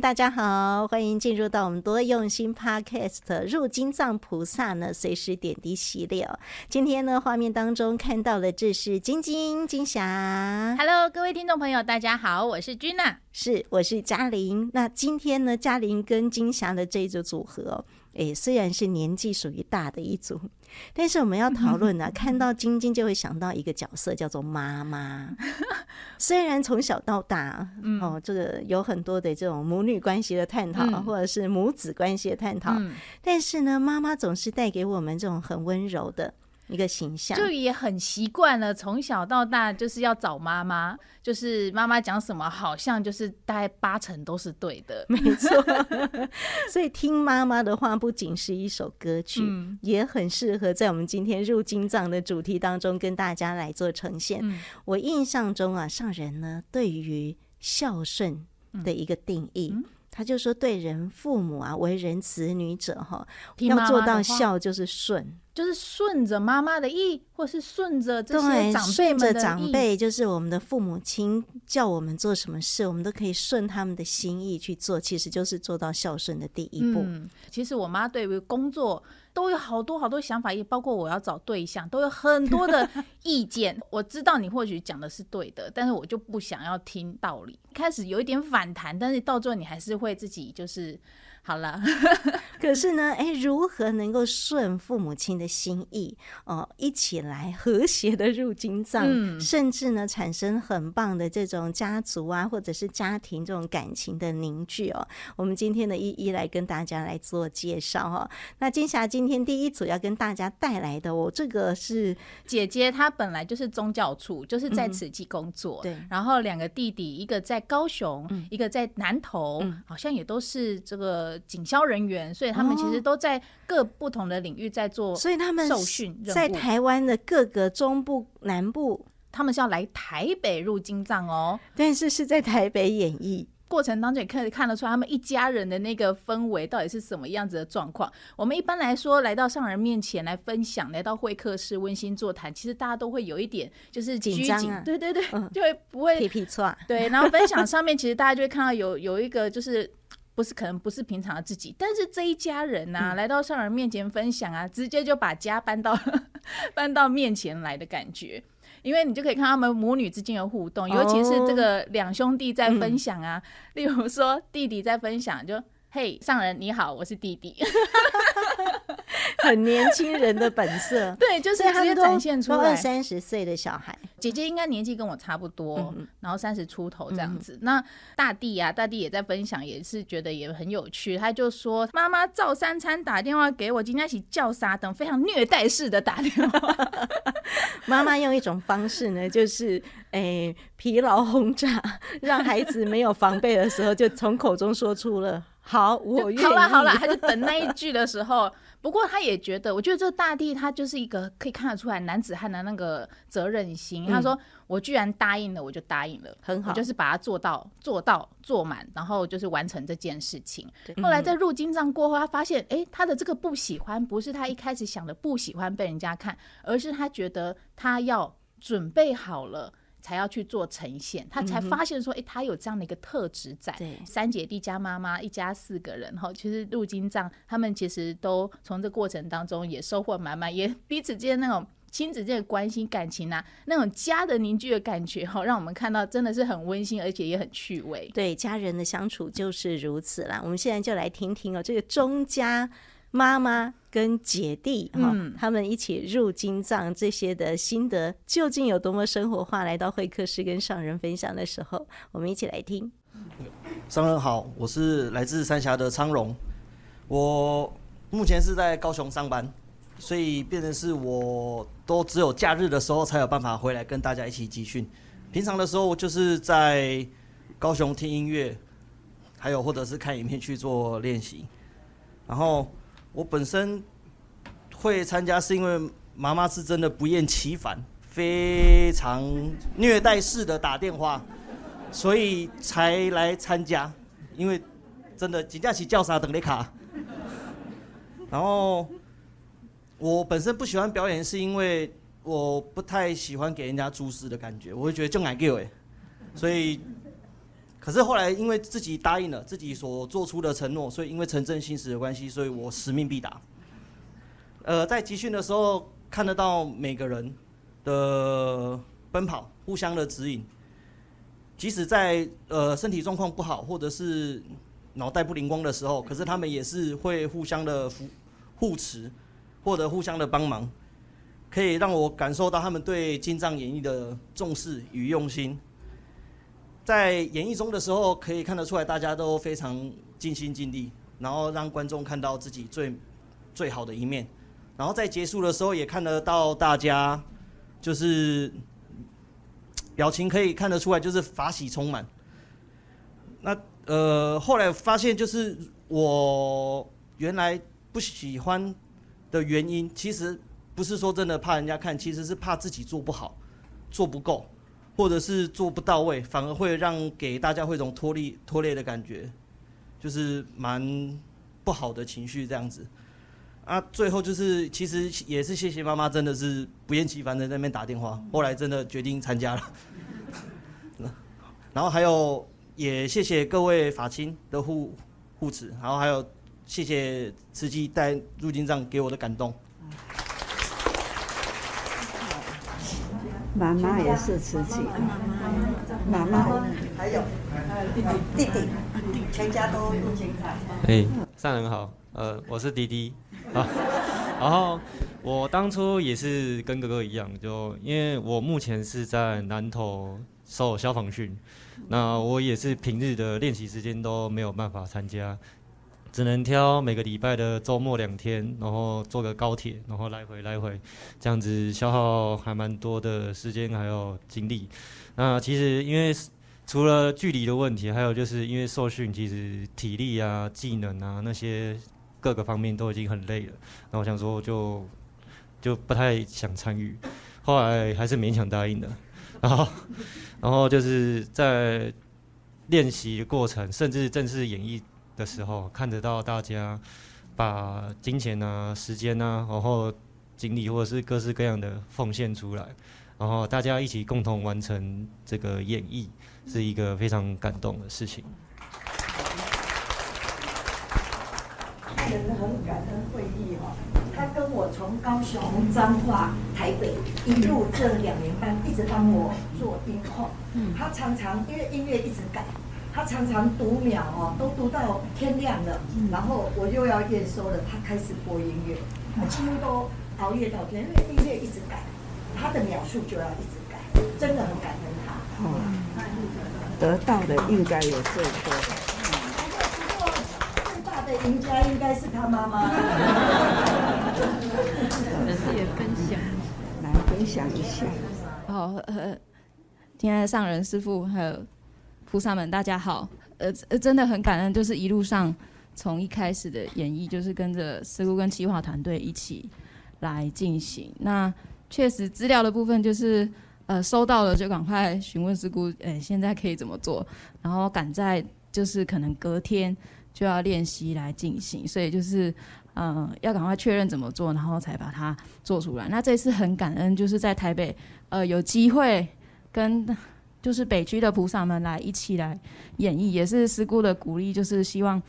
们，大家好，欢迎进入到我们多用心 Podcast 入金藏菩萨呢随时点滴系列。今天呢，画面当中看到的这是晶晶金霞。Hello，各位听众朋友，大家好，我是君娜，是我是嘉玲。那今天呢，嘉玲跟金霞的这一组组合哦。诶，虽然是年纪属于大的一组，但是我们要讨论呢、啊，看到晶晶就会想到一个角色，叫做妈妈。虽然从小到大，哦，这个有很多的这种母女关系的探讨，嗯、或者是母子关系的探讨，嗯、但是呢，妈妈总是带给我们这种很温柔的。一个形象，就也很习惯了，从小到大就是要找妈妈，就是妈妈讲什么，好像就是大概八成都是对的，没错。所以听妈妈的话，不仅是一首歌曲，嗯、也很适合在我们今天入金藏的主题当中跟大家来做呈现。嗯、我印象中啊，上人呢对于孝顺的一个定义。他就说：“对人父母啊，为人子女者哈，要做到孝就是顺，就是顺着妈妈的意，或是顺着这些长辈们的长辈就是我们的父母亲叫我们做什么事，我们都可以顺他们的心意去做，其实就是做到孝顺的第一步。嗯，其实我妈对于工作。”都有好多好多想法，也包括我要找对象，都有很多的 意见。我知道你或许讲的是对的，但是我就不想要听道理，开始有一点反弹，但是到最后你还是会自己就是。好了，可是呢，哎，如何能够顺父母亲的心意哦，一起来和谐的入金藏，嗯、甚至呢，产生很棒的这种家族啊，或者是家庭这种感情的凝聚哦。我们今天呢，一一来跟大家来做介绍哈、哦。那金霞今天第一组要跟大家带来的，我、哦、这个是姐姐，她本来就是宗教处，就是在此济工作，嗯、对。然后两个弟弟，一个在高雄，嗯、一个在南投，嗯、好像也都是这个。警消人员，所以他们其实都在各不同的领域在做，所以他们受训在台湾的各个中部、南部，他们是要来台北入金藏哦，但是是在台北演绎。过程当中也可以看得出他们一家人的那个氛围到底是什么样子的状况。我们一般来说来到上人面前来分享，来到会客室温馨座谈，其实大家都会有一点就是紧张啊，对对对，嗯、就会不会皮皮错，对。然后分享上面其实大家就会看到有有一个就是。不是可能不是平常的自己，但是这一家人呐、啊，嗯、来到上人面前分享啊，直接就把家搬到 搬到面前来的感觉，因为你就可以看他们母女之间的互动，尤其是这个两兄弟在分享啊，哦嗯、例如说弟弟在分享就。嘿上人你好，我是弟弟，很年轻人的本色，对，就是直接展现出来。二三十岁的小孩，姐姐应该年纪跟我差不多，嗯、然后三十出头这样子。嗯、那大弟呀、啊，大弟也在分享，也是觉得也很有趣。他就说，妈妈照三餐打电话给我，今天一起叫啥等，非常虐待式的打电话。妈妈用一种方式呢，就是诶、欸、疲劳轰炸，让孩子没有防备的时候，就从口中说出了。好，我好了好了，他就等那一句的时候。不过他也觉得，我觉得这大地他就是一个可以看得出来男子汉的那个责任心。嗯、他说：“我居然答应了，我就答应了，很好，就是把它做到做到做满，然后就是完成这件事情。”后来在入金帐过后，他发现，哎、欸，他的这个不喜欢不是他一开始想的不喜欢被人家看，而是他觉得他要准备好了。才要去做呈现，他才发现说，哎、欸，他有这样的一个特质在。三姐弟加妈妈，一家四个人哈，其实入金藏，他们其实都从这过程当中也收获满满，也彼此之间那种亲子间的关心感情啊，那种家的凝聚的感觉哈，让我们看到真的是很温馨，而且也很趣味。对，家人的相处就是如此啦。我们现在就来听听哦，这个钟家。妈妈跟姐弟哈，嗯、他们一起入金藏这些的心得究竟有多么生活化？来到会客室跟上人分享的时候，我们一起来听。上人好，我是来自三峡的昌荣，我目前是在高雄上班，所以变成是我都只有假日的时候才有办法回来跟大家一起集训。平常的时候我就是在高雄听音乐，还有或者是看影片去做练习，然后。我本身会参加，是因为妈妈是真的不厌其烦，非常虐待式的打电话，所以才来参加。因为真的真的是叫啥等你卡。然后我本身不喜欢表演，是因为我不太喜欢给人家注视的感觉，我会觉得就爱叫哎，所以可是后来因为自己答应了自己所做出的承诺，所以因为诚正信实的关系，所以我使命必达。呃，在集训的时候看得到每个人的奔跑，互相的指引。即使在呃身体状况不好，或者是脑袋不灵光的时候，可是他们也是会互相的扶护持，或者互相的帮忙，可以让我感受到他们对金藏演绎的重视与用心。在演绎中的时候，可以看得出来大家都非常尽心尽力，然后让观众看到自己最最好的一面。然后在结束的时候，也看得到大家就是。表情可以看得出来，就是法喜充满。那呃，后来发现就是我原来不喜欢的原因，其实不是说真的怕人家看，其实是怕自己做不好、做不够，或者是做不到位，反而会让给大家会一种拖累、拖累的感觉，就是蛮不好的情绪这样子。啊，最后就是其实也是谢谢妈妈，真的是不厌其烦的在那边打电话。后来真的决定参加了。然后还有也谢谢各位法亲的护护持，然后还有谢谢慈济带入经藏给我的感动。妈妈也是慈济，妈妈还有弟弟弟弟，全家都入经藏。哎，上人好，呃，我是弟弟。啊，然后我当初也是跟哥哥一样，就因为我目前是在南投受消防训，那我也是平日的练习时间都没有办法参加，只能挑每个礼拜的周末两天，然后坐个高铁，然后来回来回，这样子消耗还蛮多的时间还有精力。那其实因为除了距离的问题，还有就是因为受训，其实体力啊、技能啊那些。各个方面都已经很累了，那我想说就就不太想参与，后来还是勉强答应的，然后 然后就是在练习的过程，甚至正式演绎的时候，看得到大家把金钱啊、时间啊，然后精力或者是各式各样的奉献出来，然后大家一起共同完成这个演绎，是一个非常感动的事情。人很感恩会议哈，他跟我从高雄、彰化、台北一路这两年半一直帮我做音控。嗯，他常常因为音乐一直改，他常常读秒哦，都读到天亮了，然后我又要验收了，他开始播音乐，我几乎都熬夜到天，因为音乐一直改，他的秒数就要一直改，真的很感恩他。哦，得到的应该有最多的。赢家应该是他妈妈。可是也分享，来分享一下。好，呃，亲爱的上人师父还有菩萨们，大家好。呃呃，真的很感恩，就是一路上从一开始的演绎，就是跟着师姑跟企划团队一起来进行。那确实资料的部分，就是呃收到了就赶快询问师姑，哎、欸，现在可以怎么做？然后赶在就是可能隔天。就要练习来进行，所以就是，呃，要赶快确认怎么做，然后才把它做出来。那这次很感恩，就是在台北，呃，有机会跟就是北区的菩萨们来一起来演绎，也是师姑的鼓励，就是希望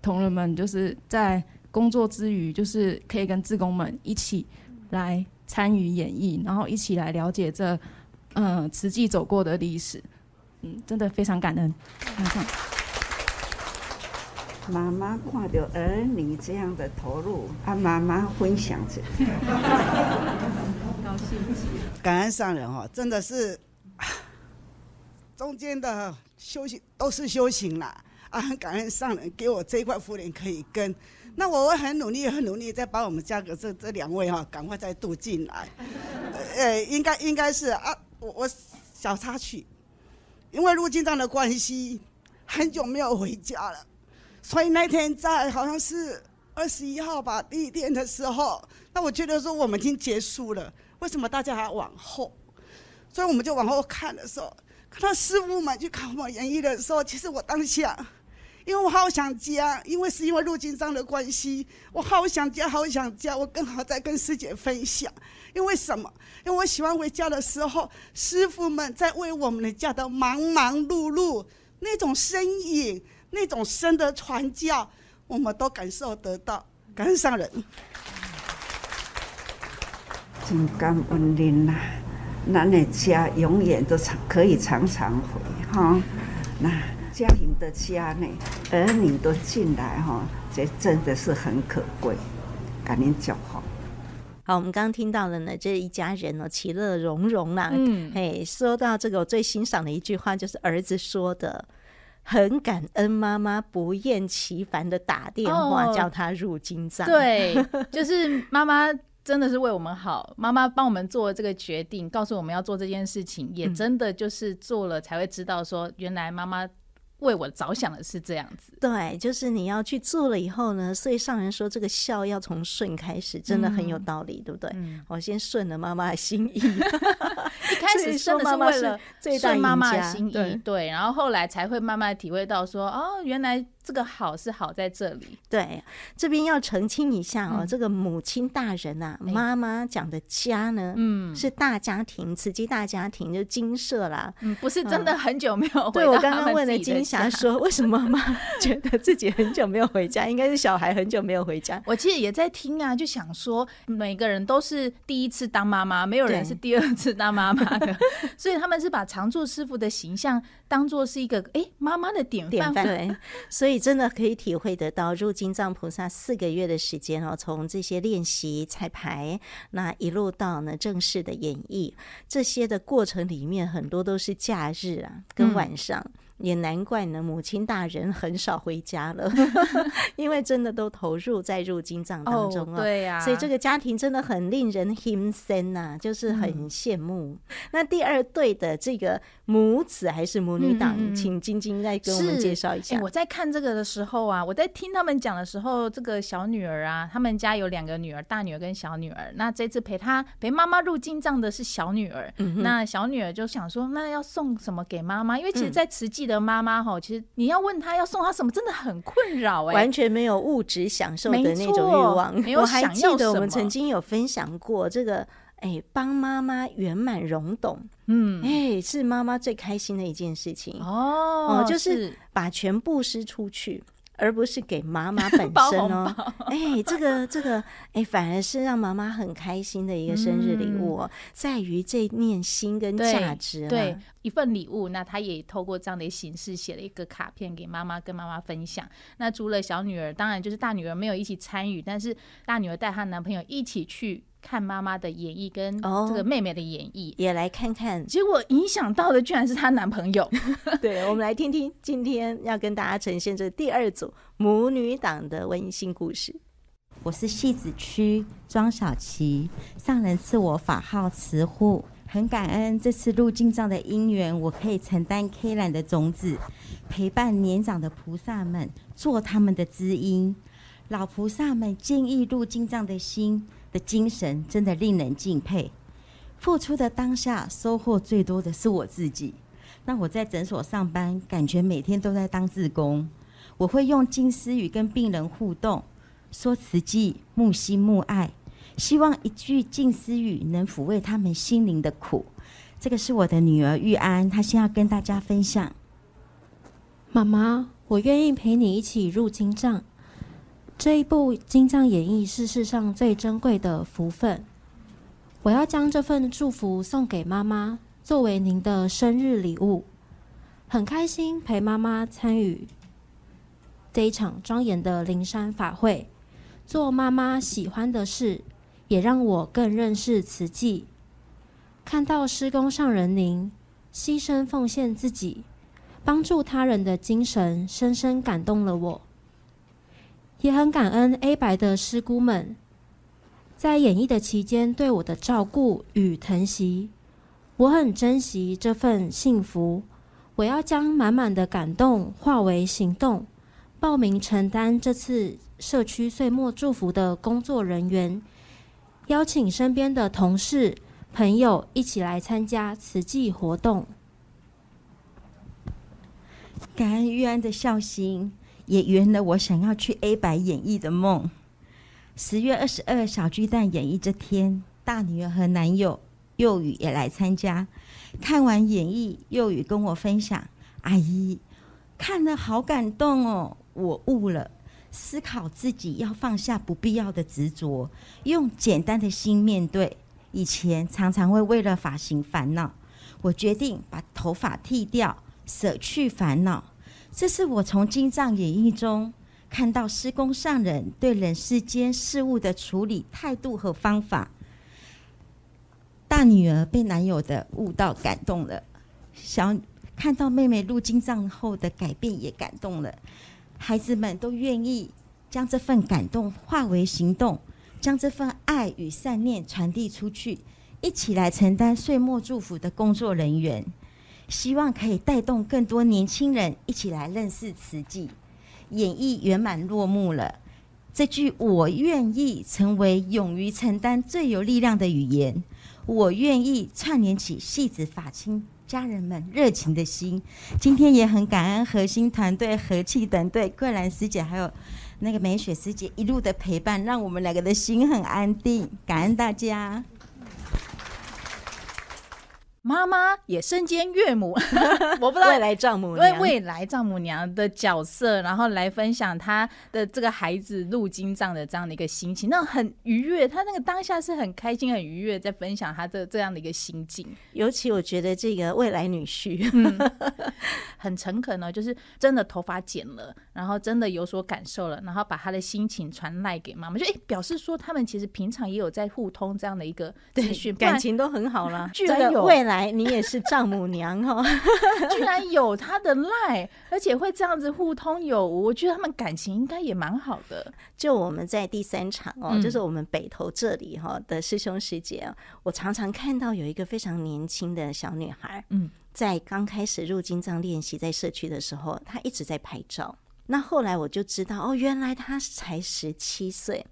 同仁们就是在工作之余，就是可以跟志工们一起来参与演绎，然后一起来了解这，呃，慈济走过的历史。嗯，真的非常感恩。马上。妈妈看到儿女这样的投入，啊，妈妈分享着，高兴。感恩上人哦，真的是，中间的修行都是修行啦，啊，很 感恩上人给我这一块福缘可以跟，那我会很努力，很努力再把我们家的这这两位哈，赶快再渡进来，呃，应该应该是啊，我我小插曲，因为入经藏的关系，很久没有回家了。所以那天在好像是二十一号吧，第一天的时候，那我觉得说我们已经结束了，为什么大家还往后？所以我们就往后看的时候，看到师傅们去看我演绎的时候，其实我当下，因为我好想家，因为是因为陆金章的关系，我好想家，好想家，我更好在跟师姐分享。因为什么？因为我喜欢回家的时候，师傅们在为我们的家的忙忙碌碌。那种身影，那种深的传教，我们都感受得到。感恩上人，真感恩您呐！咱的家永远都常可以常常回哈。那家庭的家呢，儿女都进来哈，这真的是很可贵。感恩教好。好，我们刚刚听到了呢，这一家人哦，其乐融融啦。嗯，哎，说到这个，我最欣赏的一句话就是儿子说的。很感恩妈妈不厌其烦的打电话、哦、叫他入金藏，对，就是妈妈真的是为我们好，妈妈帮我们做了这个决定，告诉我们要做这件事情，也真的就是做了才会知道说，原来妈妈。为我着想的是这样子，对，就是你要去做了以后呢，所以上人说这个孝要从顺开始，真的很有道理，嗯、对不对？嗯、我先顺了妈妈的心意，一开始真的是为了顺妈妈的心意，对，对，然后后来才会慢慢体会到说，哦，原来。这个好是好在这里，对，这边要澄清一下哦，嗯、这个母亲大人啊，欸、妈妈讲的家呢，嗯，是大家庭，慈济大家庭就金舍啦，嗯，不是真的很久没有回。对，我刚刚问了金霞说，为什么妈妈觉得自己很久没有回家？应该是小孩很久没有回家。我其实也在听啊，就想说，每个人都是第一次当妈妈，没有人是第二次当妈妈的，所以他们是把常住师傅的形象当做是一个哎妈妈的典范，对，所以。真的可以体会得到入金藏菩萨四个月的时间哦，从这些练习彩排，那一路到呢正式的演绎，这些的过程里面很多都是假日啊，跟晚上。嗯也难怪呢，母亲大人很少回家了，因为真的都投入在入金藏当中了。对呀，所以这个家庭真的很令人心酸呐，就是很羡慕。那第二对的这个母子还是母女档，请晶晶再跟我们介绍一下。我在看这个的时候啊，我在听他们讲的时候，这个小女儿啊，他们家有两个女儿，大女儿跟小女儿。那这次陪她陪妈妈入金藏的是小女儿，那小女儿就想说，那要送什么给妈妈？因为其实，在慈济。的妈妈哈，其实你要问她要送她什么，真的很困扰哎，完全没有物质享受的那种欲望。我还记得我们曾经有分享过这个，哎，帮妈妈圆满融懂，嗯，哎，是妈妈最开心的一件事情。哦，就是。把全部施出去。而不是给妈妈 本身哦，哎，这个这个，哎，反而是让妈妈很开心的一个生日礼物，哦，嗯、在于这念心跟价值，对，对一份礼物。那他也透过这样的形式写了一个卡片给妈妈，跟妈妈分享。那除了小女儿，当然就是大女儿没有一起参与，但是大女儿带她男朋友一起去。看妈妈的演绎跟这个妹妹的演绎，也来看看。结果影响到的居然是她男朋友。对，我们来听听今天要跟大家呈现这第二组母女档的温馨故事。我是戏子区庄小琪，上人赐我法号慈护，很感恩这次入金藏的因缘，我可以承担 K 兰的种子，陪伴年长的菩萨们，做他们的知音。老菩萨们建议入金藏的心。精神真的令人敬佩，付出的当下收获最多的是我自己。那我在诊所上班，感觉每天都在当志工。我会用静思语跟病人互动，说慈济木心木爱，希望一句静思语能抚慰他们心灵的苦。这个是我的女儿玉安，她先要跟大家分享。妈妈，我愿意陪你一起入金藏。这一部《金藏演义》是世上最珍贵的福分，我要将这份祝福送给妈妈，作为您的生日礼物。很开心陪妈妈参与这一场庄严的灵山法会，做妈妈喜欢的事，也让我更认识慈济。看到师公上人您牺牲奉献自己，帮助他人的精神，深深感动了我。也很感恩 A 白的师姑们，在演绎的期间对我的照顾与疼惜，我很珍惜这份幸福。我要将满满的感动化为行动，报名承担这次社区岁末祝福的工作人员，邀请身边的同事朋友一起来参加慈济活动。感恩玉安的孝心。也圆了我想要去 A 白演绎的梦。十月二十二小巨蛋演绎这天，大女儿和男友幼宇也来参加。看完演绎，幼宇跟我分享：“阿姨，看了好感动哦，我悟了，思考自己要放下不必要的执着，用简单的心面对。以前常常会为了发型烦恼，我决定把头发剃掉，舍去烦恼。这是我从金藏演义中看到施公上人对人世间事物的处理态度和方法。大女儿被男友的悟道感动了，小看到妹妹入金藏后的改变也感动了，孩子们都愿意将这份感动化为行动，将这份爱与善念传递出去，一起来承担岁末祝福的工作人员，希望可以带动更多年轻人一起来认识慈济，演绎圆满落幕了。这句“我愿意”成为勇于承担最有力量的语言。我愿意串联起戏子法亲家人们热情的心。今天也很感恩核心团队和气团队桂兰师姐还有那个美雪师姐一路的陪伴，让我们两个的心很安定。感恩大家。妈妈也身兼岳母，我不知道未来丈母娘，未来丈母娘的角色，然后来分享她的这个孩子入经藏的这样的一个心情，那很愉悦。她那个当下是很开心、很愉悦，在分享她的这样的一个心境。尤其我觉得这个未来女婿，嗯、很诚恳呢，就是真的头发剪了，然后真的有所感受了，然后把他的心情传赖给妈妈，就哎、欸、表示说他们其实平常也有在互通这样的一个资讯，感情都很好了。居然有未来。来，你也是丈母娘哦，居然有他的赖，而且会这样子互通有无，我觉得他们感情应该也蛮好的。就我们在第三场哦，嗯、就是我们北投这里哈的师兄师姐，我常常看到有一个非常年轻的小女孩，嗯，在刚开始入金藏练习在社区的时候，她一直在拍照。那后来我就知道，哦，原来她才十七岁。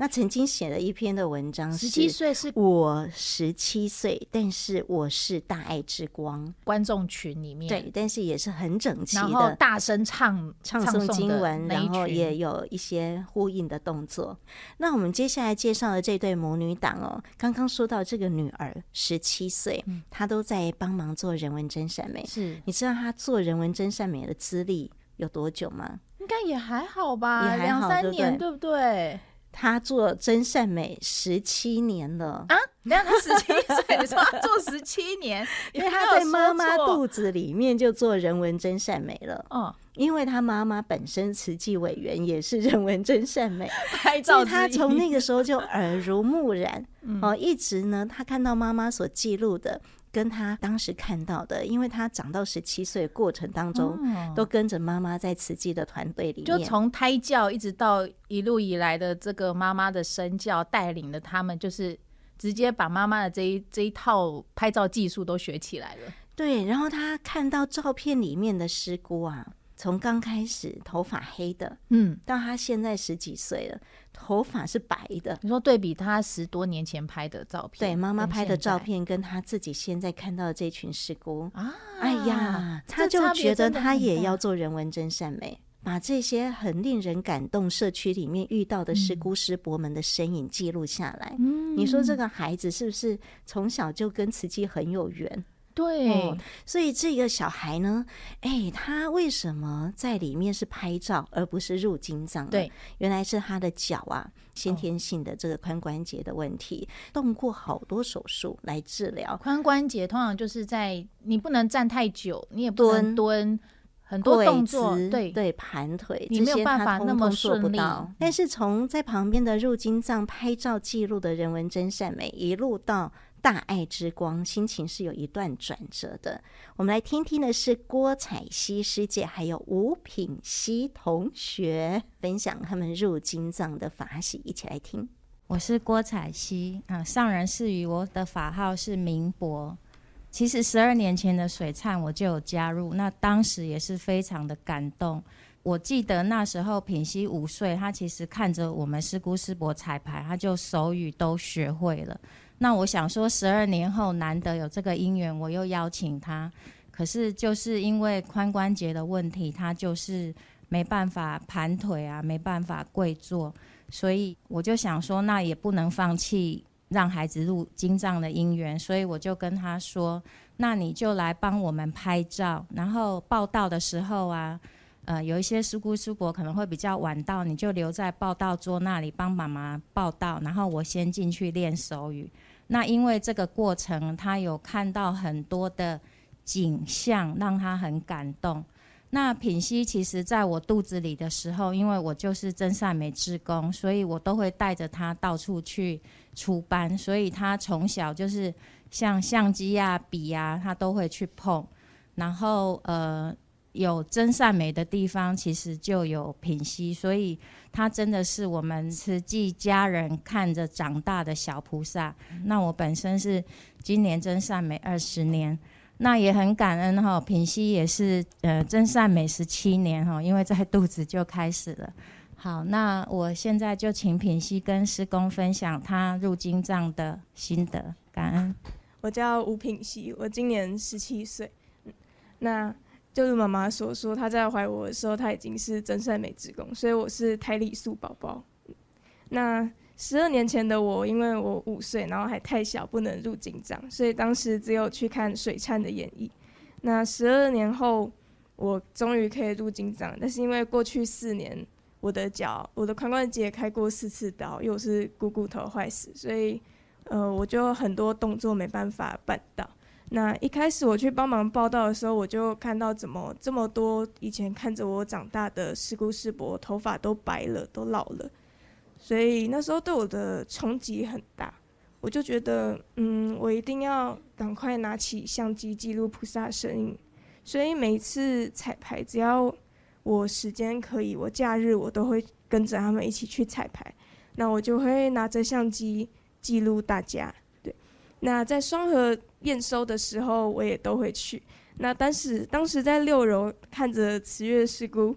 那曾经写了一篇的文章，十七岁是我十七岁，但是我是大爱之光，观众群里面对，但是也是很整齐的，大声唱唱诵经文，然后也有一些呼应的动作。那我们接下来介绍的这对母女档哦，刚刚说到这个女儿十七岁，她都在帮忙做人文真善美。是，你知道她做人文真善美的资历有多久吗？应该也还好吧，两三年，对不对？他做真善美十七年了啊！你看他十七岁，你说他做十七年，因为他在妈妈肚子里面就做人文真善美了。哦，因为他妈妈本身慈济委员也是人文真善美，拍照，他从那个时候就耳濡目染。哦，一直呢，他看到妈妈所记录的。跟他当时看到的，因为他长到十七岁过程当中，嗯、都跟着妈妈在慈济的团队里面，就从胎教一直到一路以来的这个妈妈的身教带领了他们，就是直接把妈妈的这一这一套拍照技术都学起来了。对，然后他看到照片里面的师姑啊，从刚开始头发黑的，嗯，到他现在十几岁了。头发是白的，你说对比他十多年前拍的照片，对妈妈拍的照片，跟他自己现在看到的这群师姑啊，哎呀，他就觉得他也要做人文真善美，把这些很令人感动社区里面遇到的师姑师伯们的身影记录下来。嗯，你说这个孩子是不是从小就跟慈济很有缘？对、哦，所以这个小孩呢，哎，他为什么在里面是拍照而不是入金藏？对，原来是他的脚啊，先天性的这个髋关节的问题，哦、动过好多手术来治疗。髋关节通常就是在你不能站太久，你也不能蹲，蹲很多动作，对对，盘腿，你没有办法那么顺利。但是从在旁边的入金藏拍照记录的人文真善美，一路到。大爱之光，心情是有一段转折的。我们来听听的是郭彩希师姐，还有吴品希同学分享他们入金藏的法喜，一起来听。我是郭彩希啊，上人赐予我的法号是明博。其实十二年前的水忏我就有加入，那当时也是非常的感动。我记得那时候品熙五岁，他其实看着我们师姑师伯彩排，他就手语都学会了。那我想说，十二年后难得有这个因缘，我又邀请他，可是就是因为髋关节的问题，他就是没办法盘腿啊，没办法跪坐，所以我就想说，那也不能放弃让孩子入经藏的因缘，所以我就跟他说，那你就来帮我们拍照，然后报到的时候啊。呃，有一些师姑师伯可能会比较晚到，你就留在报到桌那里帮妈妈报到，然后我先进去练手语。那因为这个过程，他有看到很多的景象，让他很感动。那品溪其实在我肚子里的时候，因为我就是真善美志工，所以我都会带着他到处去出班，所以他从小就是像相机呀、笔呀，他都会去碰。然后呃，有真善美的地方，其实就有品溪，所以他真的是我们慈济家人看着长大的小菩萨。那我本身是今年真善美二十年。那也很感恩哈，品溪也是呃真善美十七年哈，因为在肚子就开始了。好，那我现在就请品溪跟师公分享他入金藏的心得，感恩。我叫吴品溪，我今年十七岁。那就如妈妈所说，她在怀我的时候，她已经是真善美志工，所以我是胎里素宝宝。那十二年前的我，因为我五岁，然后还太小，不能入经藏，所以当时只有去看水忏的演绎。那十二年后，我终于可以入经藏，但是因为过去四年我的脚，我的髋关节开过四次刀，又是股骨头坏死，所以呃，我就很多动作没办法办到。那一开始我去帮忙报到的时候，我就看到怎么这么多以前看着我长大的师姑师伯，头发都白了，都老了。所以那时候对我的冲击很大，我就觉得，嗯，我一定要赶快拿起相机记录菩萨身影。所以每次彩排，只要我时间可以，我假日我都会跟着他们一起去彩排。那我就会拿着相机记录大家。那在双核验收的时候，我也都会去。那当时当时在六楼看着慈月师姑。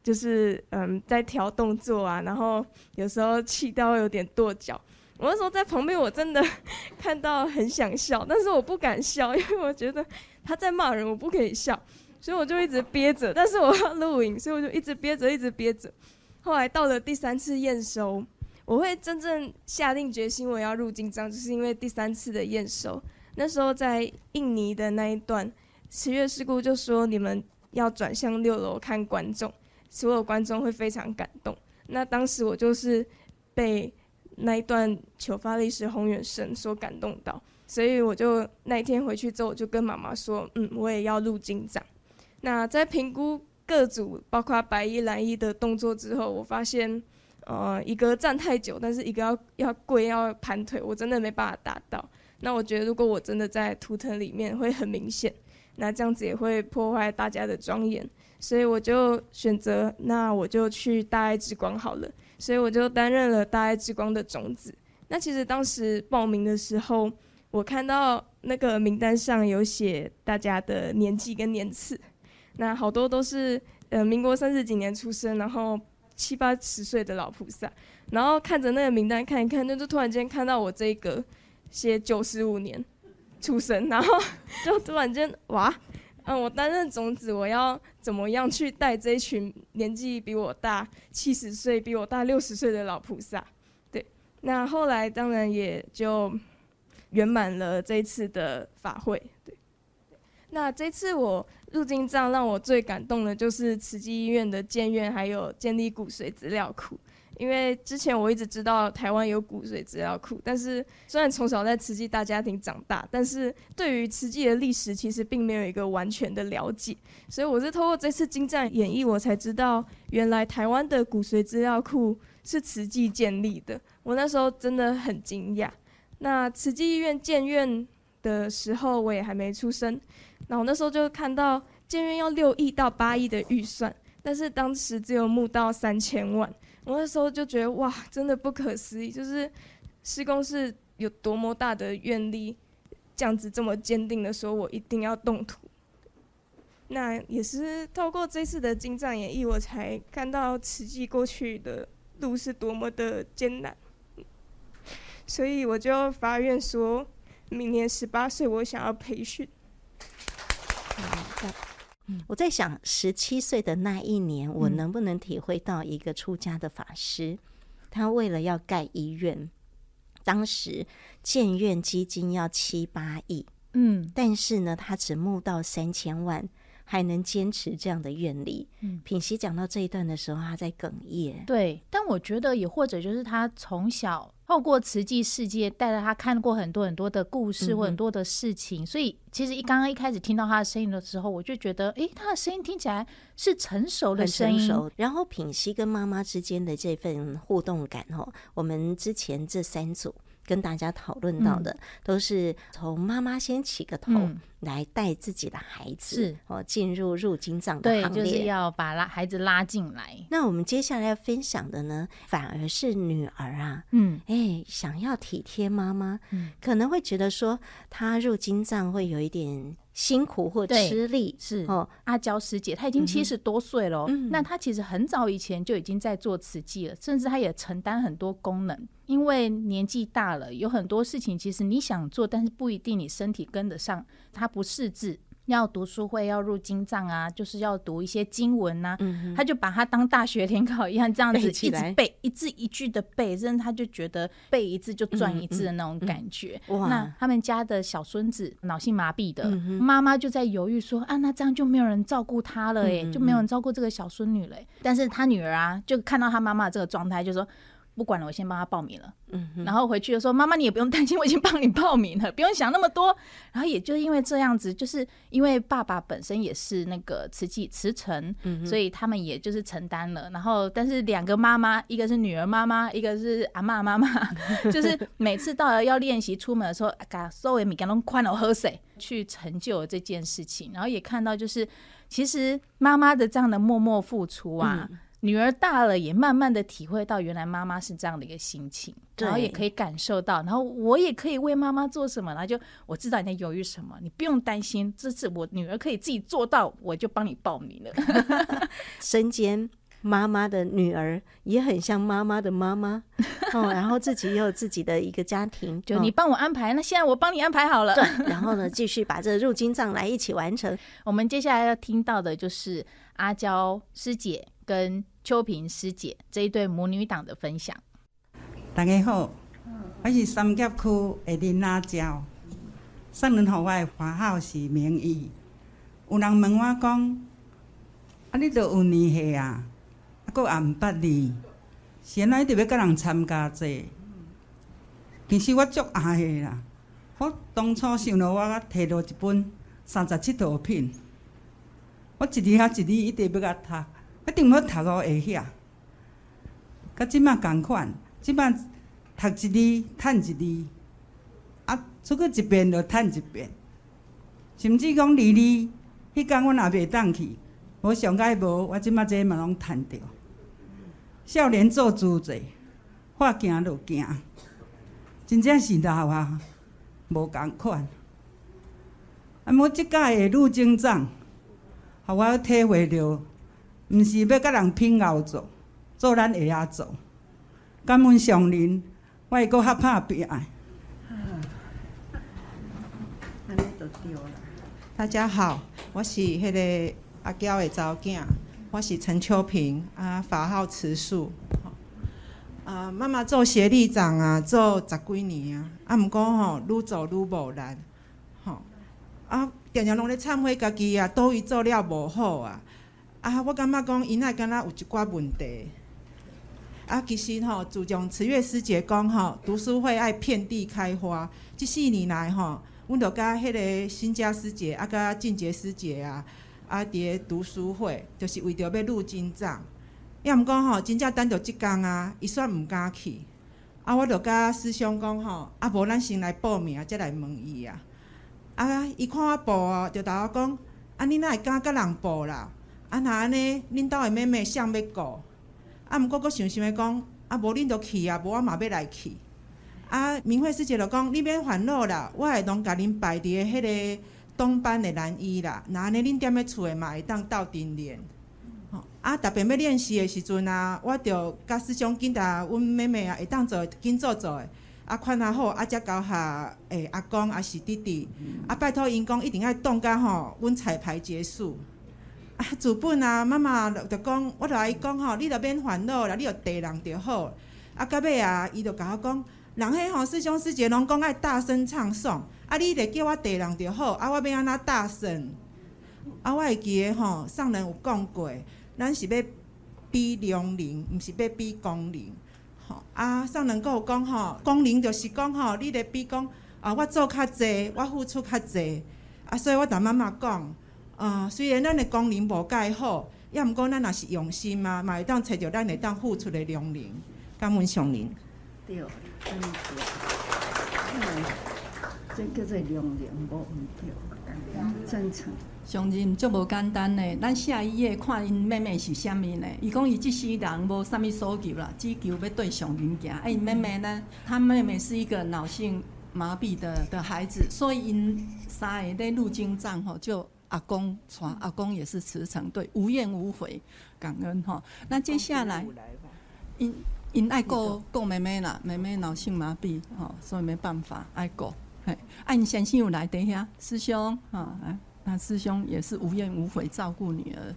就是嗯，在调动作啊，然后有时候气到有点跺脚。我那时候在旁边，我真的 看到很想笑，但是我不敢笑，因为我觉得他在骂人，我不可以笑，所以我就一直憋着。但是我要录影，所以我就一直憋着，一直憋着。后来到了第三次验收，我会真正下定决心我要入金章，就是因为第三次的验收。那时候在印尼的那一段，十月事故就说：“你们要转向六楼看观众。”所有观众会非常感动。那当时我就是被那一段求发历史宏远声所感动到，所以我就那一天回去之后，我就跟妈妈说：“嗯，我也要入金章。”那在评估各组，包括白衣、蓝衣的动作之后，我发现，呃，一个站太久，但是一个要要跪要盘腿，我真的没办法达到。那我觉得，如果我真的在图腾里面，会很明显，那这样子也会破坏大家的庄严。所以我就选择，那我就去大爱之光好了。所以我就担任了大爱之光的种子。那其实当时报名的时候，我看到那个名单上有写大家的年纪跟年次，那好多都是呃民国三十几年出生，然后七八十岁的老菩萨。然后看着那个名单看一看，那就突然间看到我这个写九十五年出生，然后 就突然间哇！嗯，我担任种子，我要怎么样去带这一群年纪比我大七十岁、比我大六十岁的老菩萨？对，那后来当然也就圆满了这一次的法会。对，那这次我入经藏，让我最感动的就是慈济医院的建院，还有建立骨髓资料库。因为之前我一直知道台湾有骨髓资料库，但是虽然从小在慈济大家庭长大，但是对于慈济的历史其实并没有一个完全的了解，所以我是透过这次经藏演绎，我才知道原来台湾的骨髓资料库是慈济建立的。我那时候真的很惊讶。那慈济医院建院的时候，我也还没出生，那我那时候就看到建院要六亿到八亿的预算，但是当时只有募到三千万。我那时候就觉得哇，真的不可思议，就是施工是有多么大的愿力，这样子这么坚定的说，我一定要动土。那也是透过这次的经藏演绎，我才看到慈济过去的路是多么的艰难。所以我就发愿说，明年十八岁，我想要培训。我在想，十七岁的那一年，我能不能体会到一个出家的法师，嗯、他为了要盖医院，当时建院基金要七八亿，嗯，但是呢，他只募到三千万，还能坚持这样的愿力。嗯，品熙讲到这一段的时候，他在哽咽。对，但我觉得也或者就是他从小。透过慈济世界带着他看过很多很多的故事或很多的事情，嗯、所以其实一刚刚一开始听到他的声音的时候，我就觉得，诶、欸，他的声音听起来是成熟的声音。然后品熙跟妈妈之间的这份互动感，哦，我们之前这三组。跟大家讨论到的，都是从妈妈先起个头来带自己的孩子，是哦，进入入金藏的行列，就是要把拉孩子拉进来。那我们接下来要分享的呢，反而是女儿啊，嗯，哎，想要体贴妈妈，嗯，可能会觉得说她入金藏会有一点。辛苦或吃力。是。哦，阿娇师姐她已经七十多岁了，嗯，那她其实很早以前就已经在做慈济了，甚至她也承担很多功能，因为年纪大了，有很多事情其实你想做，但是不一定你身体跟得上，她不识字。要读书会，要入经藏啊，就是要读一些经文呐、啊。嗯，他就把它当大学联考一样，这样子一直背，一字一句的背，真的他就觉得背一字就赚一字的那种感觉。嗯嗯嗯、那他们家的小孙子脑性麻痹的，妈妈、嗯、就在犹豫说啊，那这样就没有人照顾他了哎，嗯嗯、就没有人照顾这个小孙女了。但是他女儿啊，就看到他妈妈这个状态，就说。不管了，我先帮他报名了。嗯，然后回去就说：“妈妈，你也不用担心，我已经帮你报名了，不用想那么多。”然后也就是因为这样子，就是因为爸爸本身也是那个慈济慈诚，嗯，所以他们也就是承担了。然后，但是两个妈妈，一个是女儿妈妈，一个是阿妈妈妈，就是每次到了要练习出门的时候，嘎稍微米干龙宽了喝水去成就这件事情。然后也看到，就是其实妈妈的这样的默默付出啊。嗯女儿大了，也慢慢的体会到原来妈妈是这样的一个心情，然后也可以感受到，然后我也可以为妈妈做什么，然后就我知道你在犹豫什么，你不用担心，这次我女儿可以自己做到，我就帮你报名了。身兼妈妈的女儿也很像妈妈的妈妈哦，然后自己也有自己的一个家庭，就你帮我安排，那现在我帮你安排好了，对 然后呢，继续把这个入金账来一起完成。我们接下来要听到的就是阿娇师姐。跟秋萍师姐这一对母女档的分享。大家好，我是三甲区的林阿娇。上人给我的法号是明义。有人问我讲：啊，你都有年岁啊，啊，阁也毋捌字，现在一直要甲人参加这。其实我足爱的啦。我当初想到我摕到一本三十七图品，我一字啊一字一直要甲读。一定要读到会晓，甲即马共款，即摆读一字趁一字，啊，出去一遍就趁一遍。甚至讲离离，迄天我若袂当去，我上解无，我即摆这嘛拢趁着。少年做主者，话行就行，真正是老啊，无共款。啊，我即届会入经长，互我体会着。毋是要甲人拼熬做，做咱会晓做。感恩上人，我会阁较拍拼。安尼就对了。大家好，我是迄个阿娇的查某囝，我是陈秋萍，啊，法号慈树。啊，妈妈做协力长啊，做十几年啊，啊，毋过吼，愈做愈无力。吼，啊，定定拢咧忏悔家己啊，倒位做了无好啊。啊，我感觉讲，伊那敢若有一寡问题。啊，其实吼，自从慈月师姐讲吼，读书会爱遍地开花，即四年来吼，阮着甲迄个新佳师姐啊，甲静杰师姐啊，啊，伫咧读书会，就是为着要入经藏。要毋讲吼，真正等着即工啊，伊煞毋敢去。啊，我著甲师兄讲吼，啊，无咱先来报名，则来问伊啊。啊，伊看我报啊，着甲我讲，啊，你哪会敢甲人报啦？啊，那安尼，恁兜的妹妹想要顾？啊，毋过阁想想的讲，啊，无恁着去啊，无我嘛要来去。啊，明慧师姐就讲，你免烦恼啦，我会拢甲恁排伫个迄个东班的男医啦。那安尼，恁踮咧厝的嘛会当斗阵练。啊，特别要练习的时阵啊，我着甲师兄紧甲阮妹妹啊会当做紧做做的。啊，款啊好，啊，则交下诶阿公啊是弟弟，啊，拜托因讲一定要当甲吼，阮彩排结束。啊，自本啊，妈妈着讲，我着爱伊讲吼，你着免烦恼啦，你着地人着好。啊，到尾啊，伊着甲我讲，人迄吼师兄师姐拢讲爱大声唱诵，啊，你着叫我地人着好，啊，我要安怎大声？啊，我会记得吼，上人有讲过，咱是要比良龄，毋是要比功龄。吼啊，上人阁有讲吼，功龄就是讲吼，你咧比讲啊，我做较济，我付出较济。啊，所以我同妈妈讲，啊，虽然咱的功能无介好，也毋过咱若是用心嘛，嘛会当找着咱会当付出的良龄。感恩上人。对，安尼对。嗯，这叫做良龄无毋对，真诚。上人足无简单的，咱下一页看因妹妹是啥物呢？伊讲伊即世人无啥物所求啦，只求要对上人行。哎，妹妹呢？她妹妹是一个脑性麻痹的的孩子，所以因三个咧入经藏吼，就阿公传，阿公也是慈诚，对，无怨无悔，感恩哈。那接下来，因因爱顾顾妹妹啦，妹妹脑性麻痹哈，所以没办法爱顾。嘿，啊你先生有来等一下，师兄啊，来。那师兄也是无怨无悔照顾女儿，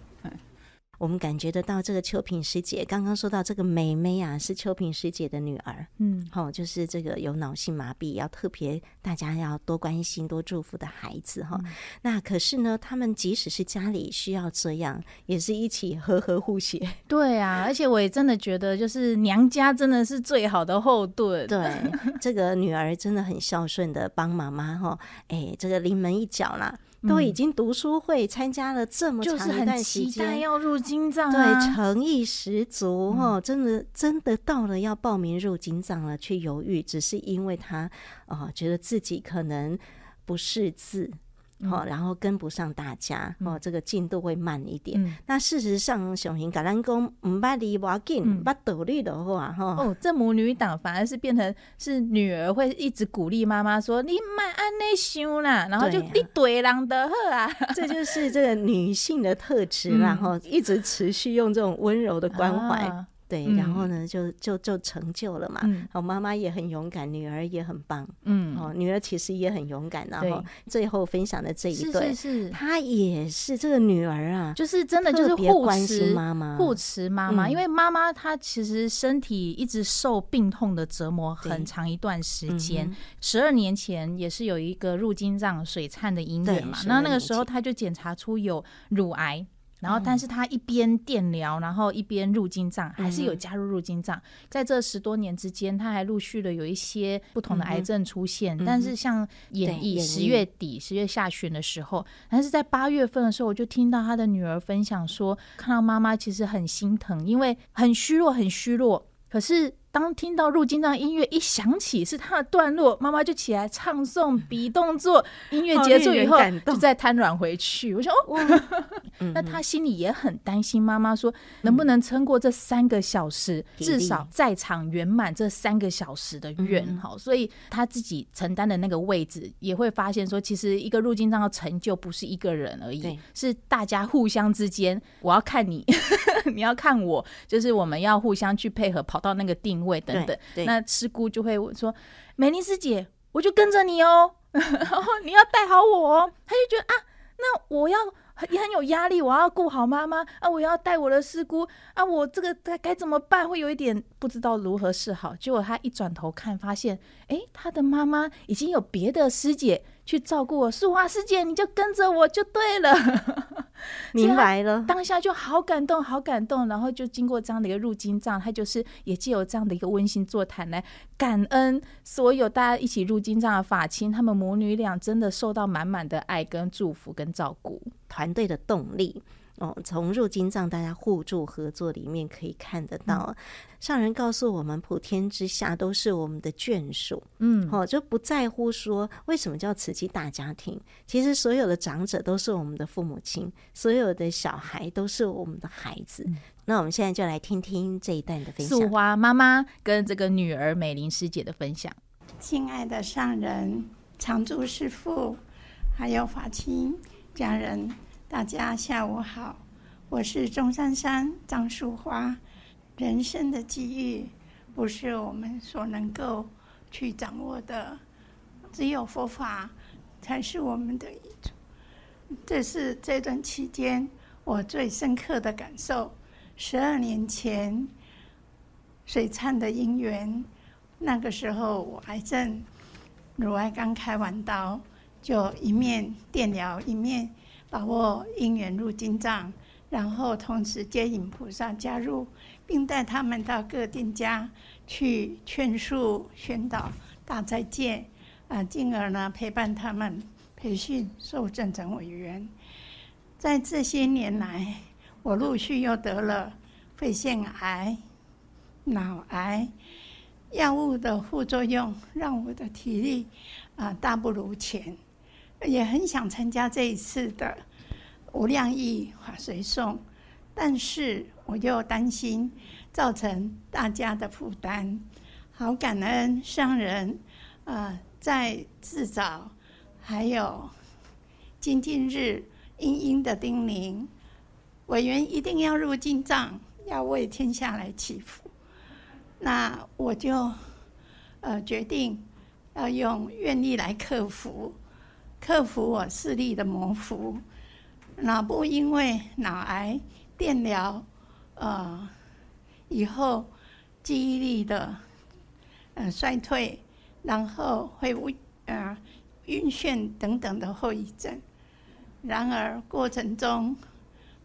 我们感觉得到这个秋萍师姐刚刚说到这个妹妹啊，是秋萍师姐的女儿，嗯，好，就是这个有脑性麻痹，要特别大家要多关心、多祝福的孩子哈。嗯、那可是呢，他们即使是家里需要这样，也是一起和和互协。对啊，而且我也真的觉得，就是娘家真的是最好的后盾。对，这个女儿真的很孝顺的帮妈妈哈，哎，这个临门一脚啦。都已经读书会参加了这么长一段时间，要入金藏，对，诚意十足哦，真的真的到了要报名入金藏了，却犹豫，只是因为他呃，觉得自己可能不识字。好，然后跟不上大家，哦，这个进度会慢一点。嗯、那事实上，小平橄榄公唔捌离我近，捌独立的话，哈。哦，这母女档反而是变成是女儿会一直鼓励妈妈说：“你买安内想啦，然后就一堆人的好啊。”这就是这个女性的特质，然后一直持续用这种温柔的关怀。啊对，然后呢，就就就成就了嘛。好，妈妈也很勇敢，女儿也很棒。嗯，哦，女儿其实也很勇敢。然后最后分享的这一对，是她也是这个女儿啊，就是真的就是护持妈妈，护持妈妈。因为妈妈她其实身体一直受病痛的折磨很长一段时间。十二年前也是有一个入经藏水忏的因缘嘛，那那个时候她就检查出有乳癌。然后，但是他一边电疗，然后一边入金藏，还是有加入入金藏。在这十多年之间，他还陆续的有一些不同的癌症出现。但是像演艺，十月底、十月下旬的时候，但是在八月份的时候，我就听到他的女儿分享说，看到妈妈其实很心疼，因为很虚弱，很虚弱。可是。当听到入金藏音乐一响起，是他的段落，妈妈就起来唱诵、比动作。音乐结束以后，就再瘫软回去。我想，哦，那他心里也很担心。妈妈说，能不能撑过这三个小时？至少在场圆满这三个小时的愿。好，所以他自己承担的那个位置，也会发现说，其实一个入金藏的成就不是一个人而已，是大家互相之间。我要看你，你要看我，就是我们要互相去配合，跑到那个定位等等，那师姑就会说：“美丽师姐，我就跟着你哦，然后你要带好我哦。”他就觉得啊，那我要也很有压力，我要顾好妈妈啊，我要带我的师姑啊，我这个该该怎么办？会有一点不知道如何是好。结果他一转头看，发现哎，他的妈妈已经有别的师姐。去照顾我，素华师姐，你就跟着我就对了。明白了，当下就好感动，好感动。然后就经过这样的一个入金藏，他就是也借由这样的一个温馨座谈来感恩所有大家一起入金藏的法亲，他们母女俩真的受到满满的爱跟祝福跟照顾，团队的动力。哦，从入金藏大家互助合作里面可以看得到，嗯、上人告诉我们，普天之下都是我们的眷属，嗯，哦，就不在乎说为什么叫慈济大家庭，其实所有的长者都是我们的父母亲，所有的小孩都是我们的孩子。嗯、那我们现在就来听听这一段的分享，素花妈妈跟这个女儿美玲师姐的分享。亲爱的上人、常住师父，还有法亲家人。大家下午好，我是钟珊珊张淑花。人生的机遇不是我们所能够去掌握的，只有佛法才是我们的依托。这是这段期间我最深刻的感受。十二年前水璨的因缘，那个时候我癌症，乳癌刚开完刀，就一面电疗一面。把握因缘入经藏，然后同时接引菩萨加入，并带他们到各店家去劝述、宣导大斋戒，啊，进而呢陪伴他们培训受证成委员。在这些年来，我陆续又得了肺腺癌、脑癌，药物的副作用让我的体力啊大不如前，也很想参加这一次的无量义法随诵，但是我又担心造成大家的负担。好感恩上人啊，在自早还有精进日殷殷的叮咛。委员一定要入经藏，要为天下来祈福。那我就呃决定要用愿力来克服，克服我视力的模糊，脑部因为脑癌电疗呃以后记忆力的呃衰退，然后会呃晕眩等等的后遗症。然而过程中，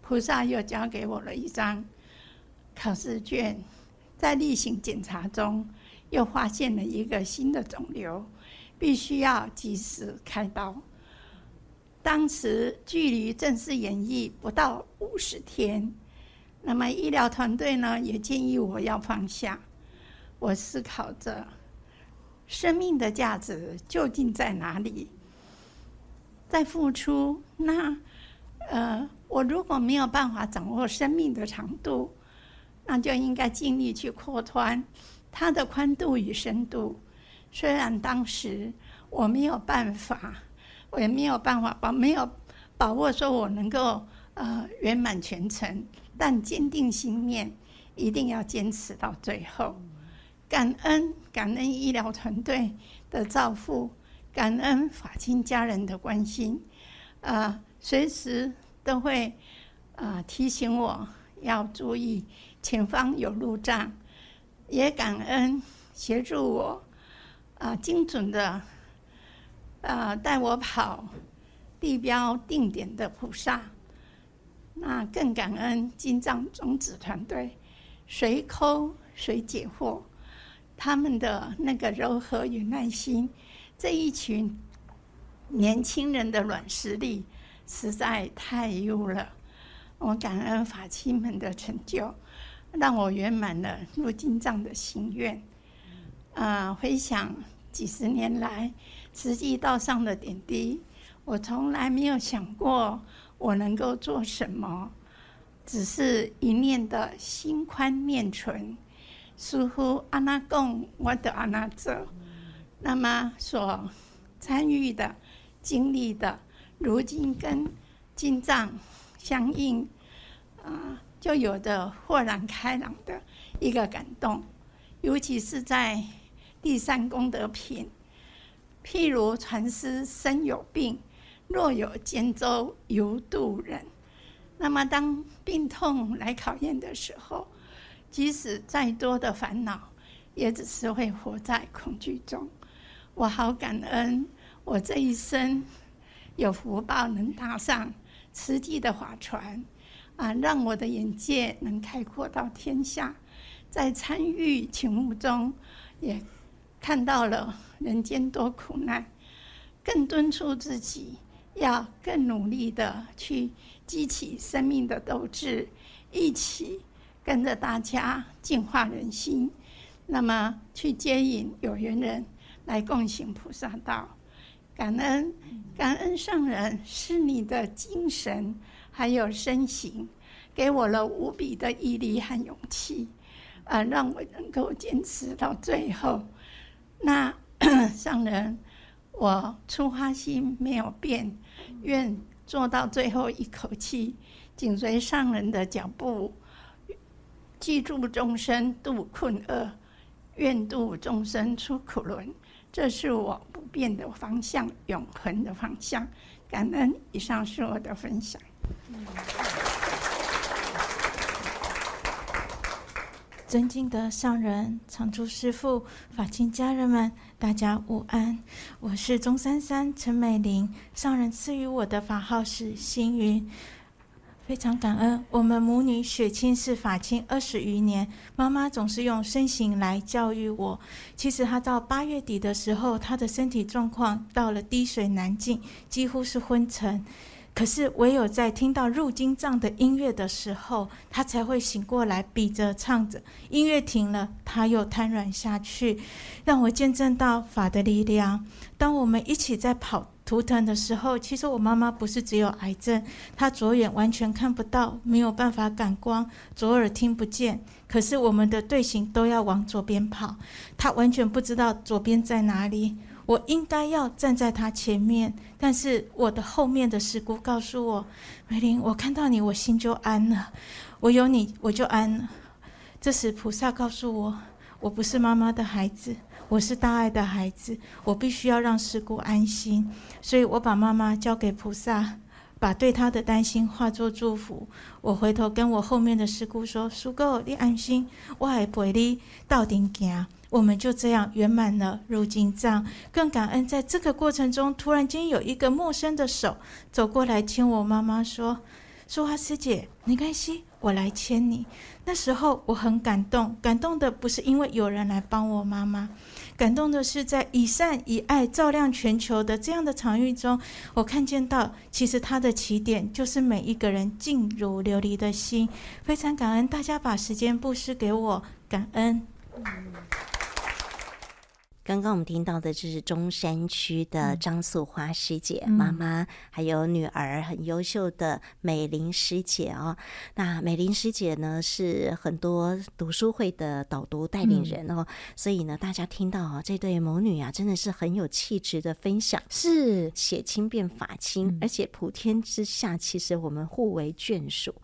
菩萨又交给我了一张考试卷，在例行检查中又发现了一个新的肿瘤，必须要及时开刀。当时距离正式演绎不到五十天，那么医疗团队呢也建议我要放下。我思考着，生命的价值究竟在哪里？在付出那。呃，我如果没有办法掌握生命的长度，那就应该尽力去扩宽它的宽度与深度。虽然当时我没有办法，我也没有办法把没有把握说我能够呃圆满全程，但坚定信念，一定要坚持到最后。感恩感恩医疗团队的照顾，感恩法亲家人的关心，啊、呃。随时都会啊、呃、提醒我要注意前方有路障，也感恩协助我啊、呃、精准的、呃、带我跑地标定点的菩萨，那更感恩金藏种子团队随抠随解惑，他们的那个柔和与耐心，这一群年轻人的软实力。实在太优了，我感恩法亲们的成就，让我圆满了入金藏的心愿。啊、回想几十年来实际道上的点滴，我从来没有想过我能够做什么，只是一念的心宽念纯，似乎阿那贡我的阿那者，那么所参与的、经历的。如今跟经藏相应，啊，就有着豁然开朗的一个感动，尤其是在第三功德品，譬如传师身有病，若有兼舟犹渡人。那么当病痛来考验的时候，即使再多的烦恼，也只是会活在恐惧中。我好感恩我这一生。有福报能踏上慈济的划船，啊，让我的眼界能开阔到天下，在参与请务中，也看到了人间多苦难，更敦促自己要更努力的去激起生命的斗志，一起跟着大家净化人心，那么去接引有缘人来共行菩萨道。感恩，感恩上人是你的精神，还有身形，给我了无比的毅力和勇气，啊，让我能够坚持到最后。那 上人，我初发心没有变，愿做到最后一口气，紧随上人的脚步，济助众生度困厄，愿度众生出苦轮。这是我不变的方向，永恒的方向。感恩，以上是我的分享。尊敬的上人、常住师父、法亲家人们，大家午安。我是中山山陈美玲，上人赐予我的法号是星云。非常感恩，我们母女血亲是法亲二十余年，妈妈总是用身形来教育我。其实她到八月底的时候，她的身体状况到了滴水难进，几乎是昏沉。可是唯有在听到入经藏的音乐的时候，她才会醒过来，比着唱着。音乐停了，她又瘫软下去，让我见证到法的力量。当我们一起在跑。图腾的时候，其实我妈妈不是只有癌症，她左眼完全看不到，没有办法感光，左耳听不见。可是我们的队形都要往左边跑，她完全不知道左边在哪里。我应该要站在他前面，但是我的后面的师姑告诉我：“美玲，我看到你，我心就安了。我有你，我就安了。”这时菩萨告诉我：“我不是妈妈的孩子。”我是大爱的孩子，我必须要让师姑安心，所以我把妈妈交给菩萨，把对她的担心化作祝福。我回头跟我后面的师姑说：“师姑，你安心，我会陪你到顶行。”我们就这样圆满了入经藏。更感恩在这个过程中，突然间有一个陌生的手走过来牵我妈妈说：“淑华师姐，没关系，我来牵你。”那时候我很感动，感动的不是因为有人来帮我妈妈。感动的是，在以善以爱照亮全球的这样的场域中，我看见到，其实它的起点就是每一个人静如琉璃的心。非常感恩大家把时间布施给我，感恩。刚刚我们听到的就是中山区的张素花师姐妈妈，还有女儿很优秀的美玲师姐哦。那美玲师姐呢，是很多读书会的导读带领人哦，所以呢，大家听到啊，这对母女啊，真的是很有气质的分享，是。血亲变法亲，而且普天之下，其实我们互为眷属。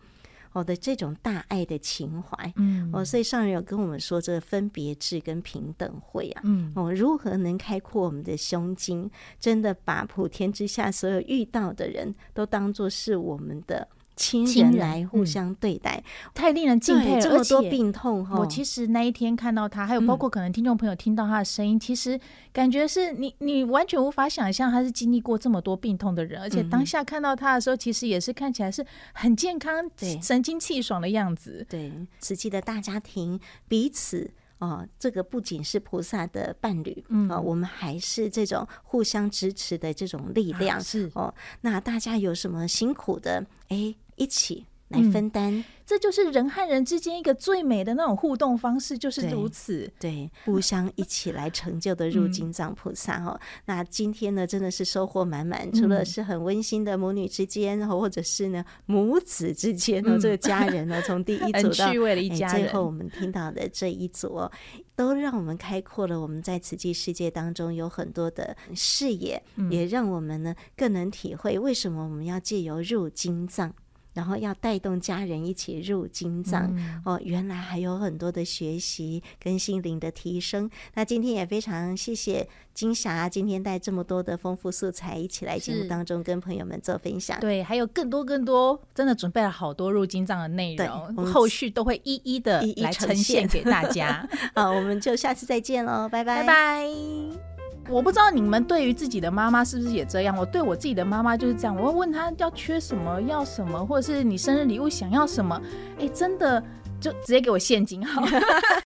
我的这种大爱的情怀，嗯，哦，所以上人有跟我们说，这分别智跟平等慧啊，嗯，哦，如何能开阔我们的胸襟，真的把普天之下所有遇到的人都当作是我们的。亲人来互相对待，嗯、太令人敬佩了。这么多病痛哈，我其实那一天看到他，还有包括可能听众朋友听到他的声音，嗯、其实感觉是你你完全无法想象他是经历过这么多病痛的人，而且当下看到他的时候，其实也是看起来是很健康、对神清气爽的样子。对，慈济的大家庭彼此。哦，这个不仅是菩萨的伴侣，嗯，哦，我们还是这种互相支持的这种力量，啊、是哦。那大家有什么辛苦的，哎，一起。来分担、嗯，这就是人和人之间一个最美的那种互动方式，就是如此。对，对，互相一起来成就的入金藏菩萨哦。嗯、那今天呢，真的是收获满满。除了是很温馨的母女之间，嗯、或者是呢母子之间哦，嗯、这个家人呢，从第一组 到趣味的一家人、哎，最后我们听到的这一组哦，都让我们开阔了我们在此际世界当中有很多的视野，嗯、也让我们呢更能体会为什么我们要借由入金藏。然后要带动家人一起入金藏、嗯、哦，原来还有很多的学习跟心灵的提升。那今天也非常谢谢金霞今天带这么多的丰富素材一起来节目当中跟朋友们做分享。对，还有更多更多，真的准备了好多入金藏的内容，后续都会一一的来呈现给大家。好，我们就下次再见喽，拜拜，拜拜。我不知道你们对于自己的妈妈是不是也这样？我对我自己的妈妈就是这样，我会问她要缺什么，要什么，或者是你生日礼物想要什么，哎，真的就直接给我现金好。